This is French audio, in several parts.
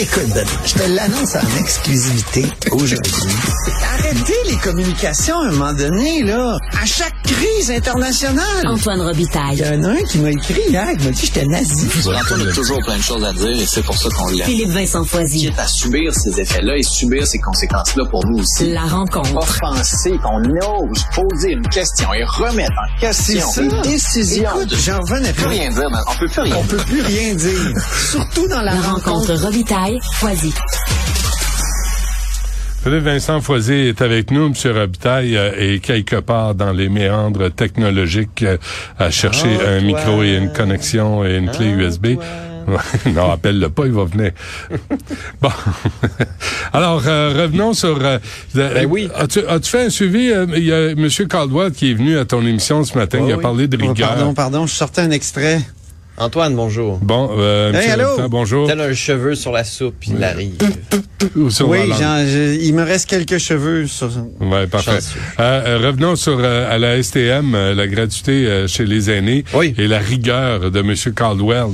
Écoute, Benoît, je te l'annonce en exclusivité aujourd'hui. Arrêtez les communications à un moment donné, là. À chaque crise internationale. Antoine Il Robitaille. y en a un qui m'a écrit hier, il m'a dit que j'étais nazi. Antoine a toujours plein de choses à dire et c'est pour ça qu'on l'aime. Philippe Vincent Foisy. Quitte à subir ces effets-là et subir ces conséquences-là pour nous aussi. La rencontre. Offenser qu'on ose poser une question et remettre en question C'est une ça. décision. Écoute, j'en revenais plus pas. dire, on peut plus rien On peut plus rien dire. Surtout dans la, La rencontre Robitaille Foisy. Philippe Vincent Foisy est avec nous, M. Robitaille, euh, est quelque part dans les méandres technologiques euh, à chercher Ah, un toi. micro et une connexion et une clé USB. non, appelle-le pas, il va venir. bon. Alors, euh, revenons sur... euh, Ben oui. As-tu fait un suivi? euh, Il y a M. Caldwell qui est venu à ton émission ce matin, il a oui. parlé de Oh, rigueur. pardon, pardon, je sortais un extrait. Antoine, bonjour. Bon, euh, Hey, allô? Bonjour. Tel un cheveu sur la soupe, il arrive. Ou sur Oui, j'en- je- il me reste quelques cheveux sur... Ouais, parfait. Euh, euh, revenons sur euh, à la STM, euh, la gratuité euh, chez les aînés Oui. et la rigueur de M. Caldwell.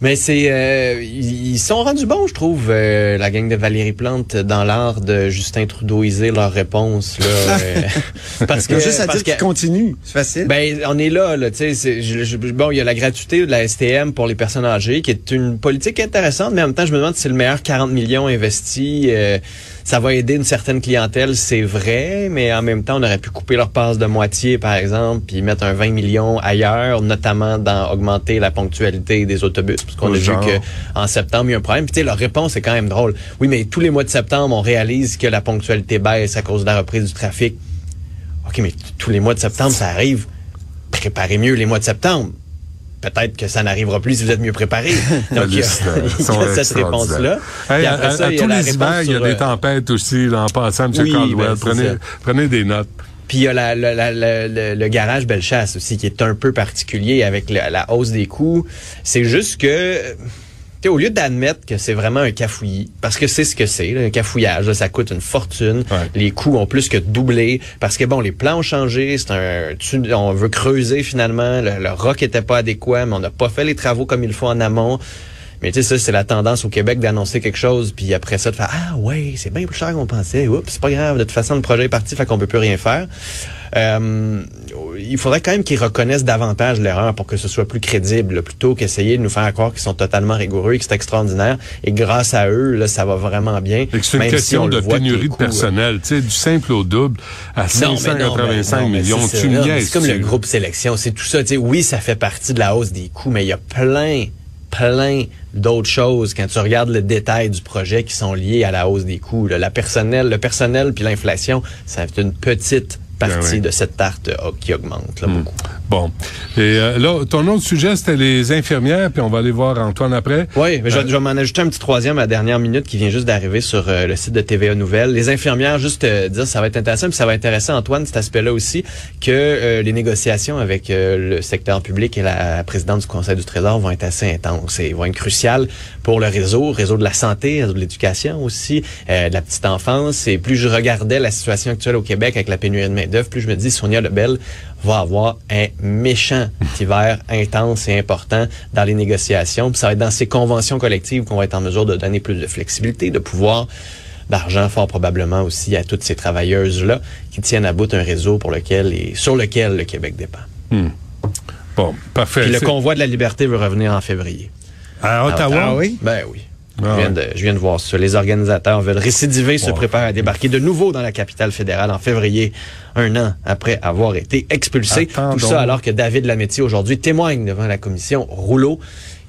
Mais c'est, euh, ils sont rendus bons, je trouve, euh, la gang de Valérie Plante dans l'art de Justin Trudeauiser leurs réponses. Là, euh, parce que juste à parce dire qu'il que- continue. C'est facile. Ben, on est là, là, tu sais. Bon, il y a la gratuité de la STM pour les personnes âgées, qui est une politique intéressante, mais en même temps, je me demande si c'est le meilleur 40 millions investis. Ça va aider une certaine clientèle, c'est vrai, mais en même temps, on aurait pu couper leur passe de moitié, par exemple, puis mettre un 20 millions ailleurs, notamment dans augmenter la ponctualité des autobus, parce qu'on a vu que en septembre, il y a un problème. Puis, tu sais, leur réponse est quand même drôle. Oui, mais tous les mois de septembre, on réalise que la ponctualité baisse à cause de la reprise du trafic. OK, mais tous les mois de septembre, ça arrive. Préparez mieux les mois de septembre. Peut-être que ça n'arrivera plus si vous êtes mieux préparés. Donc, il y a, liste, euh, il y a cette réponse-là. Hey, à, après à- ça, à il y a tous les hivers, il y a des euh, tempêtes aussi, là, en passant, M. Oui, Caldwell. ben, prenez, prenez des notes. Puis il y a la- la- la- la- le, le garage Bellechasse aussi qui est un peu particulier avec la, la hausse des coûts. C'est juste que, euh, tu sais, au lieu d'admettre que c'est vraiment un cafouillis, parce que c'est ce que c'est, un cafouillage, là, ça coûte une fortune. Ouais. Les coûts ont plus que doublé parce que bon, les plans ont changé. C'est un, tu- on veut creuser finalement. Le, le roc était pas adéquat, mais on n'a pas fait les travaux comme il faut en amont. Mais tu sais, ça, c'est la tendance au Québec d'annoncer quelque chose, puis après ça, de faire Ah ouais, c'est bien plus cher qu'on pensait. Oups, c'est pas grave. De toute façon, le projet est parti, fait qu'on peut plus rien faire. Euh, il faudrait quand même qu'ils reconnaissent davantage l'erreur pour que ce soit plus crédible, plutôt qu'essayer de nous faire croire qu'ils sont totalement rigoureux et que c'est extraordinaire. Et grâce à eux, là, ça va vraiment bien. C'est une si question de pénurie de euh, personnel. Tu sais, du simple au double à non, mais non, mais 585 non, mais millions. c'est comme le groupe sélection, c'est tout ça. Tu sais, oui, ça fait partie de la hausse des coûts, mais il y a plein, plein d'autres choses quand tu regardes le détail du projet qui sont liés à la hausse des coûts. là. La personnel, le personnel puis l'inflation, ça fait une petite partie Ben oui. de cette tarte euh, qui augmente là, beaucoup. Bon. Et euh, là, ton autre sujet, c'était les infirmières, puis on va aller voir Antoine après. Oui, mais je, Euh, je vais m'en ajouter un petit troisième à la dernière minute qui vient juste d'arriver sur euh, le site de TVA Nouvelles. Les infirmières, juste euh, dire, ça va être intéressant, puis ça va intéresser Antoine, cet aspect-là aussi, que euh, les négociations avec euh, le secteur public et la présidente du Conseil du Trésor vont être assez intenses et vont être cruciales pour le réseau, réseau de la santé, réseau de l'éducation aussi, euh, de la petite enfance. Et plus je regardais la situation actuelle au Québec avec la pénurie de main-d'œuvre, plus je me dis, Sonia Lebel va avoir un méchant hiver intense et important dans les négociations. Puis ça va être dans ces conventions collectives qu'on va être en mesure de donner plus de flexibilité, de pouvoir d'argent fort probablement aussi à toutes ces travailleuses-là qui tiennent à bout un réseau pour lequel et sur lequel le Québec dépend. Bon, parfait. Puis le convoi de la liberté veut revenir en février. À Ottawa? Ah oui? Ben oui. Ah je, viens de, je viens de voir ça. Les organisateurs veulent récidiver, se préparent à débarquer de nouveau dans la capitale fédérale en février, un an après avoir été expulsés. Attends Tout donc. ça alors que David Lametti aujourd'hui témoigne devant la commission Rouleau.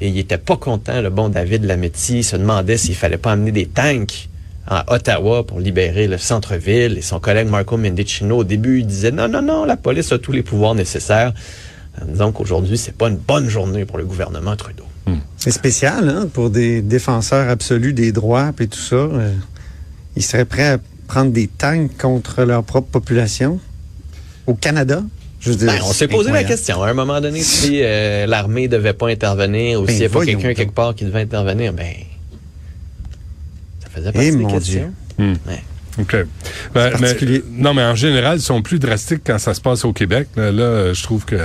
Et il était pas content, le bon David Lametti. Il se demandait s'il fallait pas amener des tanks à Ottawa pour libérer le centre-ville. Et son collègue Marco Mendicino, au début, il disait non, non, non, la police a tous les pouvoirs nécessaires. Disons qu'aujourd'hui, c'est pas une bonne journée pour le gouvernement Trudeau. C'est spécial, hein, pour des défenseurs absolus des droits et tout ça. euh, ils seraient prêts à prendre des tanks contre leur propre population? Au Canada? Je veux dire, Ben, on s'est posé la question. À un moment donné, si euh, l'armée devait pas intervenir ou Ben, s'il n'y a pas quelqu'un quelque part qui devait intervenir, ben ça faisait Eh, partie des mon questions. Hmm. Ouais. OK. Ben, mais- non, mais en général, ils sont plus drastiques quand ça se passe au Québec. Là, là, je trouve que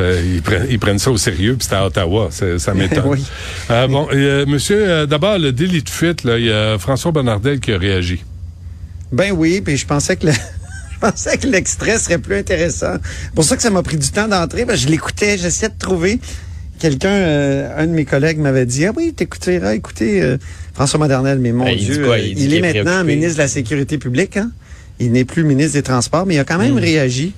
euh, ils, prennent, ils prennent ça au sérieux, puis c'est à Ottawa. Ça m'étonne. Oui. Euh, bon, et, euh, monsieur, euh, d'abord, le délit de fuite, là, il y a François Bonnardel qui a réagi. Ben oui, puis je pensais que le- je pensais que l'extrait serait plus intéressant. C'est pour ça que ça m'a pris du temps d'entrer. je l'écoutais, j'essayais de trouver. Quelqu'un, euh, un de mes collègues m'avait dit, ah oui, t'écouteras, écoutez, euh, François Modernel, mais mon Ben, il Dieu, quoi? euh, Il qu'il est est maintenant préoccupé. ministre de la Sécurité publique, hein? Il n'est plus ministre des Transports, mais il a quand Hmm. même réagi.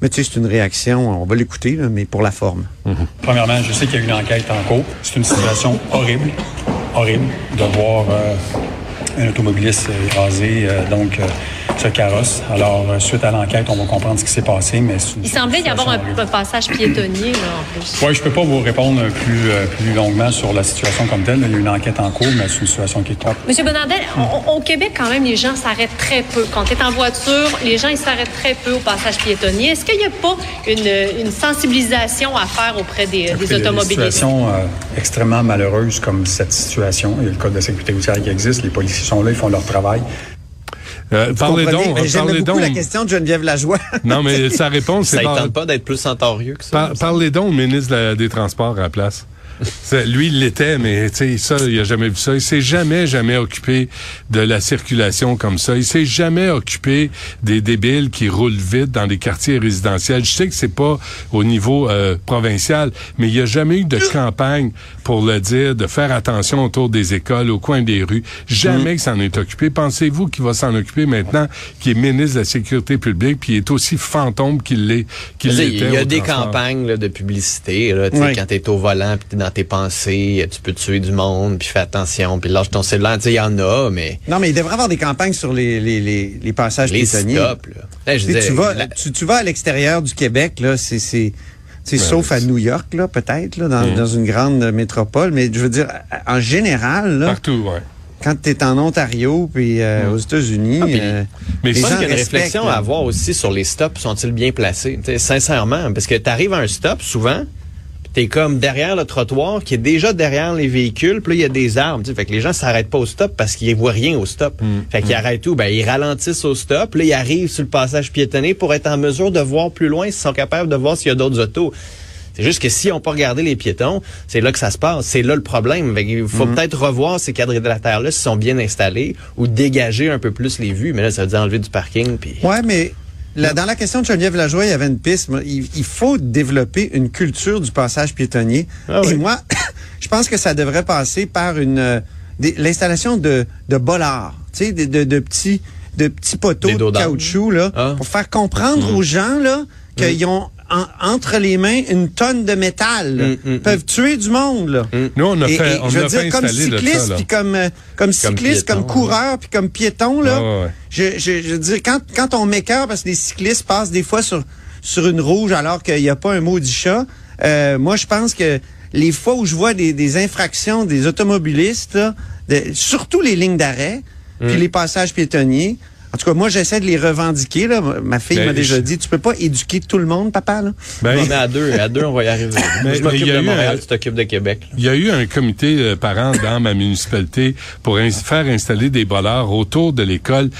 Mais tu sais, c'est une réaction, on va l'écouter, mais pour la forme. Premièrement, je sais qu'il y a une enquête en cours. C'est une situation horrible, horrible de voir euh, un automobiliste euh, euh, donc euh, ce carrosse. Alors, euh, suite à l'enquête, on va comprendre ce qui s'est passé, mais Il semblait y avoir un, passage piétonnier, là, en plus. Oui, je peux pas vous répondre plus, euh, plus longuement sur la situation comme telle. Il y a une enquête en cours, mais c'est une situation qui est top. Monsieur Bonardel, on- au Québec, quand même, les gens s'arrêtent très peu. Quand tu es en voiture, les gens, ils s'arrêtent très peu au passage piétonnier. Est-ce qu'il n'y a pas une, une sensibilisation à faire auprès des, des Il y a des automobilistes? situations euh, extrêmement malheureuses comme cette situation. Il y a le code de sécurité routière qui existe. Les policiers sont là, ils font leur travail. Euh, parlez Comprenez? donc, parlez J'aimais beaucoup donc. la question de Geneviève Lajoie. Non, mais sa réponse, Ça c'est ne par- tente pas d'être plus centaurieux que ça. par- parlez donc au ministre la- des Transports à la place. C'est- Lui, il l'était, mais tu sais, ça, il a jamais vu ça. Il s'est jamais, jamais occupé de la circulation comme ça. Il s'est jamais occupé des débiles qui roulent vite dans les quartiers résidentiels. Je sais que c'est pas au niveau euh, provincial, mais il n'y a jamais eu de campagne pour le dire, de faire attention autour des écoles, au coin des rues. Jamais que s'en est occupé. Pensez-vous qu'il va s'en occuper maintenant, qui est ministre de la Sécurité publique, puis il est aussi fantôme qu'il l'est, qu'il l'était Il y a des transport? campagnes là, de publicité. Là, tu sais, Ouais. Quand tu es au volant, puis tu dans tes pensées, tu peux tuer du monde, puis fais attention, puis lâche ton cellulaire. Tu sais, Il y en a, mais Non, mais il devrait y avoir des campagnes sur les, les, les, les passages les piétonniers. stops. Là. Là, je Tu, sais, disais, tu vas, la- tu, tu vas à l'extérieur du Québec, là, c'est, sais, sauf à New York, là, peut-être, là, dans, dans une grande métropole, mais je veux dire, en général, là, Partout, ouais. quand tu es en Ontario puis euh, aux États-Unis, Ah, euh, Mais Je pense qu'il y a une réflexion là. à avoir aussi sur les stops. Sont-ils bien placés? Sincèrement, parce que tu arrives à un stop souvent, tu es comme derrière le trottoir qui est déjà derrière les véhicules, puis là, il y a des arbres. tu sais. Fait que les gens s'arrêtent pas au stop parce qu'ils voient rien au stop. Fait qu'ils arrêtent tout. Ben, ils ralentissent au stop. Là, ils arrivent sur le passage piétonné pour être en mesure de voir plus loin, s'ils sont capables de voir s'il y a d'autres autos. C'est juste que si on pas regardé les piétons, c'est là que ça se passe. C'est là le problème. Fait qu'il faut peut-être revoir ces quadrilatères-là s'ils sont bien installés ou dégager un peu plus les vues. Mais là, ça veut dire enlever du parking. Puis... Ouais, mais là, dans la question de Geneviève Lajoie, il y avait une piste. Il, il faut développer une culture du passage piétonnier. Ah Et oui. moi, je pense que ça devrait passer par une euh, l'installation de, de bollards, tu sais, de, de, de petits de petits poteaux de caoutchouc là, Ah. pour faire comprendre aux gens là qu'ils ont en- entre les mains une tonne de métal. Mm, mm, Ils peuvent tuer du monde. Là. Nous, on a Et- fait, et on je veux a dire, fait comme cycliste, puis comme, euh, comme cycliste, piéton, comme coureur, puis comme piéton, là. Ouais. Je, je, je veux dire, quand, quand on m'écœure, parce que les cyclistes passent des fois sur, sur une rouge alors qu'il n'y a pas un maudit chat, euh, moi, je pense que les fois où je vois des, des infractions des automobilistes, là, de- surtout les lignes d'arrêt, puis Mm. les passages piétonniers, en tout cas, moi, j'essaie de les revendiquer. Là. Ma fille Ben, m'a déjà je- dit, tu peux pas éduquer tout le monde, papa. Là. Ben, Non, mais à deux, à deux, on va y arriver. Mais- je m'occupe y a de eu Montréal, un- tu t'occupes de Québec. Il y a eu un comité euh, parent dans ma municipalité pour ins- faire installer des bollards autour de l'école,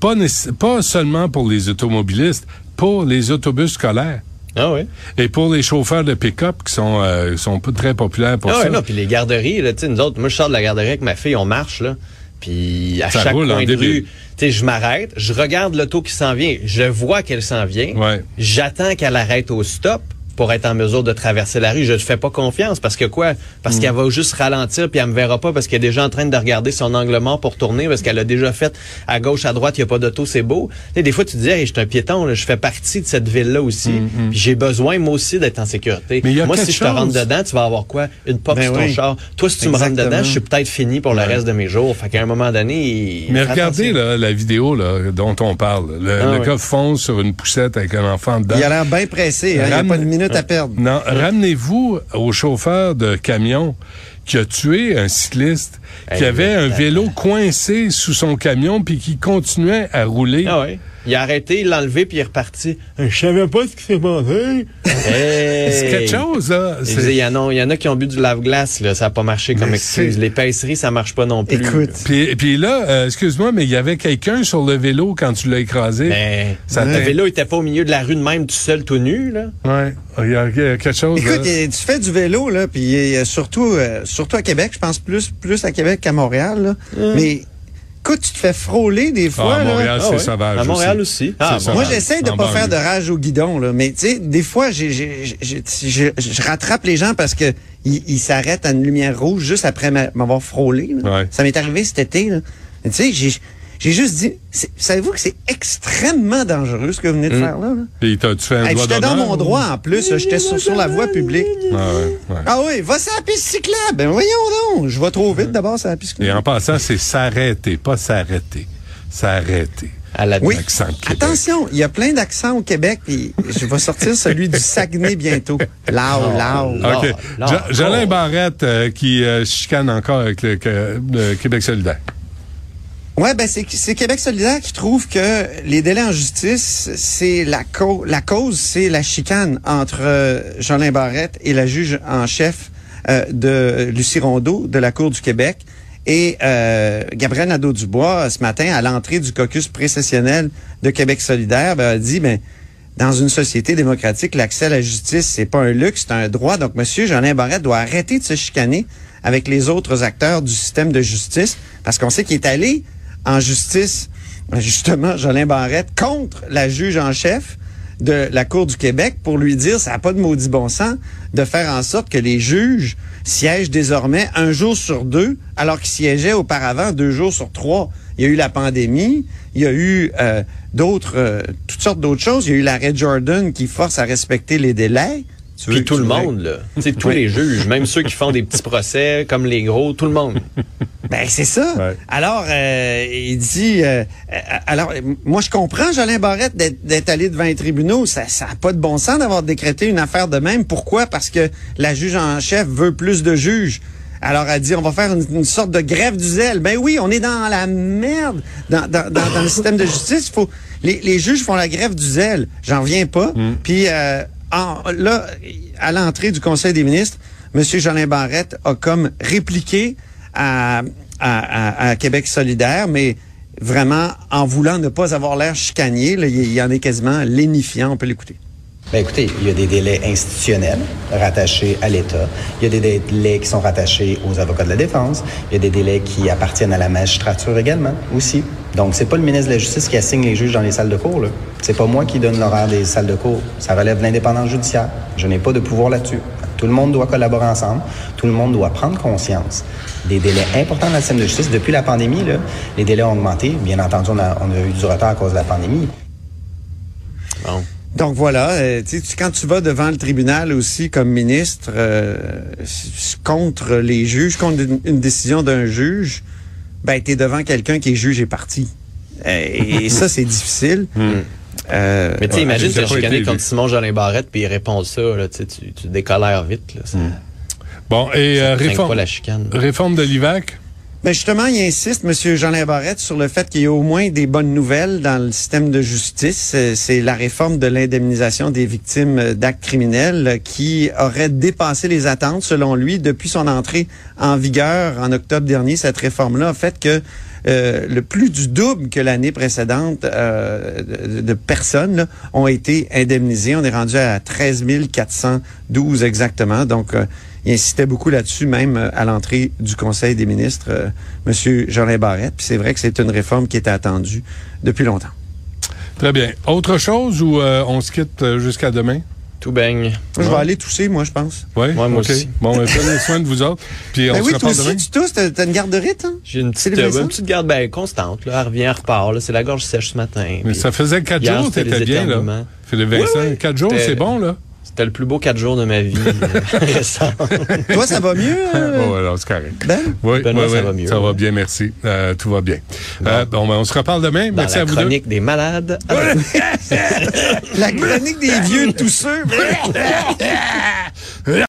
pas, seulement pour les automobilistes, pour les autobus scolaires Ah oui. et pour les chauffeurs de pick-up qui sont, euh, sont très populaires pour Ah ça. ouais, non, puis les garderies, là, tu sais, nous autres, moi, je sors de la garderie avec ma fille, on marche, là. Puis à Ça chaque roule coin de débile. rue, tu sais, je m'arrête, je regarde l'auto qui s'en vient, je vois qu'elle s'en vient, Ouais. j'attends qu'elle arrête au stop pour être en mesure de traverser la rue. Je ne fais pas confiance parce que quoi? Parce qu'elle va juste ralentir puis elle me verra pas parce qu'elle est déjà en train de regarder son angle mort pour tourner parce qu'elle a déjà fait à gauche, à droite, il n'y a pas d'auto, c'est beau. Sais, des fois, tu te dis, hey, je suis un piéton, là, je fais partie de cette ville-là aussi. Puis j'ai besoin, moi aussi, d'être en sécurité. Mais y a moi, si je te rentre dedans, tu vas avoir quoi? Une pop Ben sur ton char. Toi, si tu me rentres dedans, je suis peut-être fini pour le reste de mes jours. Fait qu'à un moment donné, Mais regardez là, la vidéo là, dont on parle. Le, Ah le ouais. gars fonce sur une poussette avec un enfant dedans. Il a l'air bien pressé. hein. Il n'y a Ram- pas de minute à perdre. Non, ramenez-vous aux chauffeurs de camions qui a tué un cycliste qui Hey, avait un vélo coincé sous son camion puis qui continuait à rouler. Ah ouais. Il a arrêté, il l'a enlevé, puis il est reparti. Je savais pas ce qui s'est passé. Hey! C'est quelque chose, là. Il disait, Il y, en a, il y en a qui ont bu du lave-glace, là. Ça n'a pas marché comme Mais excuse. c'est- L'épaisserie, ça marche pas non plus. Écoute. Puis, puis là, euh, excuse-moi, mais il y avait quelqu'un sur le vélo quand tu l'as écrasé. Mais Ça le vélo était pas au milieu de la rue de même, tout seul, tout nu, là. Ouais, il y a, il y a quelque chose. Écoute, tu fais du vélo, là, puis euh, surtout, euh, surtout à Québec, je pense plus, plus à Québec qu'à Montréal, là. Mais, écoute, tu te fais frôler des fois, Ah, à. Montréal, Ah c'est ouais? sauvage. À Montréal aussi. Ah. Moi, j'essaie de pas faire de rage au guidon, là. Mais, tu sais, des fois, j'ai, j'ai, j'ai- j'ai- je, rattrape les gens parce que ils ils s'arrêtent à une lumière rouge juste après m'a- m'avoir frôlé, là. Ouais. Ça m'est arrivé cet été, là. Mais Tu sais, j'ai, juste dit, savez-vous que c'est extrêmement dangereux ce que vous venez de faire, là? là? Puis t'as-tu fait un Hey, J'étais dans mon ou- droit, en plus. J'étais sur, sur la voie publique. Ah, ouais, ouais. Ah oui, va sur la piste cyclable. Ben voyons donc. Je vais trop vite d'abord sur la piste Et en passant, c'est s'arrêter, pas s'arrêter. S'arrêter. À la Oui. Accent de Québec. Attention, il y a plein d'accents au Québec. puis je vais sortir celui du Saguenay bientôt. Lao, lao. Là, OK. Jolin. Barrette euh, qui euh, chicane encore avec le, que- le Québec solidaire. Ouais, ben c'est c'est Québec solidaire qui trouve que les délais en justice, c'est la cause, la cause, c'est la chicane entre euh, Jolin Barrette et la juge en chef euh, de Lucie Rondeau de la Cour du Québec. Et euh, Gabriel Nadeau-Dubois, ce matin, à l'entrée du caucus précessionnel de Québec solidaire, ben, a dit, ben, dans une société démocratique, l'accès à la justice, c'est pas un luxe, c'est un droit. Donc, Monsieur Jolin Barrette doit arrêter de se chicaner avec les autres acteurs du système de justice, parce qu'on sait qu'il est allé en justice, justement, Jolin Barrette, contre la juge en chef de la Cour du Québec pour lui dire, ça n'a pas de maudit bon sens, de faire en sorte que les juges siègent désormais un jour sur deux, alors qu'ils siégeaient auparavant deux jours sur trois. Il y a eu la pandémie, il y a eu euh, d'autres, euh, toutes sortes d'autres choses. Il y a eu l'arrêt Jordan qui force à respecter les délais. Tu veux- Puis tout le monde, là. Tu sais, tous les juges, même ceux qui font des petits procès, comme les gros, tout le monde. Ben c'est ça. Ouais. Alors euh, il dit euh, euh, alors moi je comprends Jolin Barrette d'être allé devant les tribunaux, ça ça a pas de bon sens d'avoir décrété une affaire de même. Pourquoi? Parce que la juge en chef veut plus de juges. Alors elle dit on va faire une, une sorte de grève du zèle. Ben oui, on est dans la merde dans, dans, dans, dans le système de justice. Il faut les, les juges font la grève du zèle. J'en reviens pas. Puis euh, en- là à l'entrée du Conseil des ministres, Monsieur Jolin Barrette a comme répliqué à, Québec solidaire, mais vraiment en voulant ne pas avoir l'air chicanier. il il en est quasiment lénifiant. On peut l'écouter. Ben écoutez, il y a des délais institutionnels rattachés à l'État. Il y a des délais qui sont rattachés aux avocats de la défense. Il y a des délais qui appartiennent à la magistrature également, aussi. Donc, c'est pas le ministre de la Justice qui assigne les juges dans les salles de cours. C'est pas moi qui donne l'horaire des salles de cours. Ça relève de l'indépendance judiciaire. Je n'ai pas de pouvoir là-dessus. Tout le monde doit collaborer ensemble. Tout le monde doit prendre conscience des délais importants dans le système de justice. Depuis la pandémie, là, les délais ont augmenté. Bien entendu, on a, on a eu du retard à cause de la pandémie. Bon. Donc voilà, euh, tu quand tu vas devant le tribunal aussi comme ministre euh, contre les juges, contre une, une décision d'un juge, ben tu es devant quelqu'un qui est juge et parti. Euh, Et, ça, c'est difficile. Euh, Mais tu sais, Ouais, imagine te chicaner contre. Simon Jolin Barrette, puis il répond ça, là, tu sais, tu, tu décolères vite, là. Ça, Bon, et euh, ça réforme, pas la chicane. réforme de l'IVAC. Ben justement, il insiste, M. Jean Barrette, sur le fait qu'il y a au moins des bonnes nouvelles dans le système de justice. C'est la réforme de l'indemnisation des victimes d'actes criminels qui aurait dépassé les attentes, selon lui, depuis son entrée en vigueur en octobre dernier. Cette réforme-là a fait que euh, le plus du double que l'année précédente euh, de, personnes ont été indemnisées. On est rendu à 13 412 exactement. Donc, euh, il insistait beaucoup là-dessus, même euh, à l'entrée du Conseil des ministres, euh, M. Jolin Barrette. Puis c'est vrai que c'est une réforme qui était attendue depuis longtemps. Très bien. Autre chose ou euh, on se quitte euh, jusqu'à demain? Tout baigne. Je vais aller tousser, moi, je pense. Oui? Ouais, moi aussi. Bon, ben, prenez soin de vous autres. Puis on Ben se oui, toi reparle aussi, demain. tu tousses, t'as t'as une garde de rite, hein? J'ai une petite, euh, une petite garde ben, constante. Là. Elle revient, elle repart. là. C'est la gorge sèche ce matin. Mais ça faisait quatre hier, jours, c'était t'étais bien, là. Philippe Vincent, Oui, oui. quatre jours, c'est bon, là? C'était le plus beau quatre jours de ma vie euh, récent. Toi, ça va mieux? euh, Oh, alors, c'est correct. Ben? Oui, Benoît, oui, ça oui. va mieux. Ça va bien, merci. Euh, tout va bien. Euh, bon, ben, on se reparle demain. Dans merci la à vous deux. chronique des malades. Ah, La chronique des vieux tousseux.